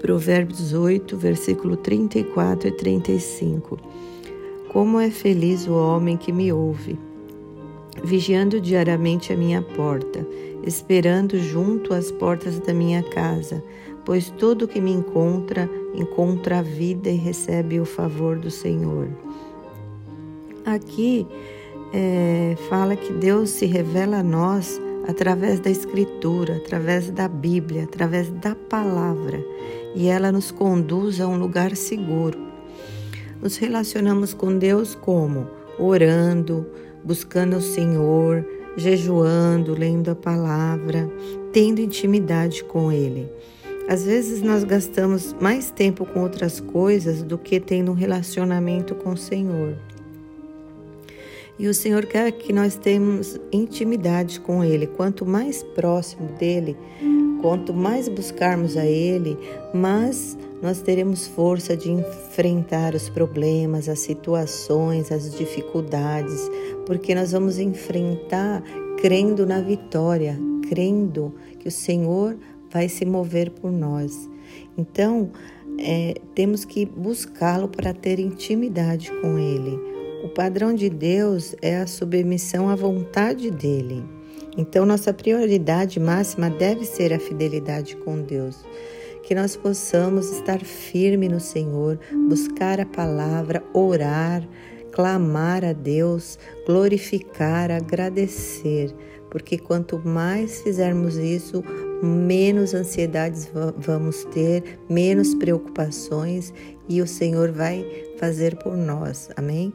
Provérbios 8, versículo 34 e 35. Como é feliz o homem que me ouve, vigiando diariamente a minha porta, esperando junto às portas da minha casa, pois todo que me encontra, encontra a vida e recebe o favor do Senhor. Aqui é, fala que Deus se revela a nós através da Escritura, através da Bíblia, através da palavra, e ela nos conduz a um lugar seguro. Nos relacionamos com Deus como? Orando, buscando o Senhor, jejuando, lendo a palavra, tendo intimidade com Ele. Às vezes nós gastamos mais tempo com outras coisas do que tendo um relacionamento com o Senhor. E o Senhor quer que nós tenhamos intimidade com Ele. Quanto mais próximo dele, quanto mais buscarmos a Ele, mais nós teremos força de enfrentar os problemas, as situações, as dificuldades, porque nós vamos enfrentar crendo na vitória, crendo que o Senhor vai se mover por nós. Então, é, temos que buscá-lo para ter intimidade com Ele. Padrão de Deus é a submissão à vontade dele. Então, nossa prioridade máxima deve ser a fidelidade com Deus. Que nós possamos estar firme no Senhor, buscar a palavra, orar, clamar a Deus, glorificar, agradecer, porque quanto mais fizermos isso, menos ansiedades vamos ter, menos preocupações e o Senhor vai fazer por nós. Amém?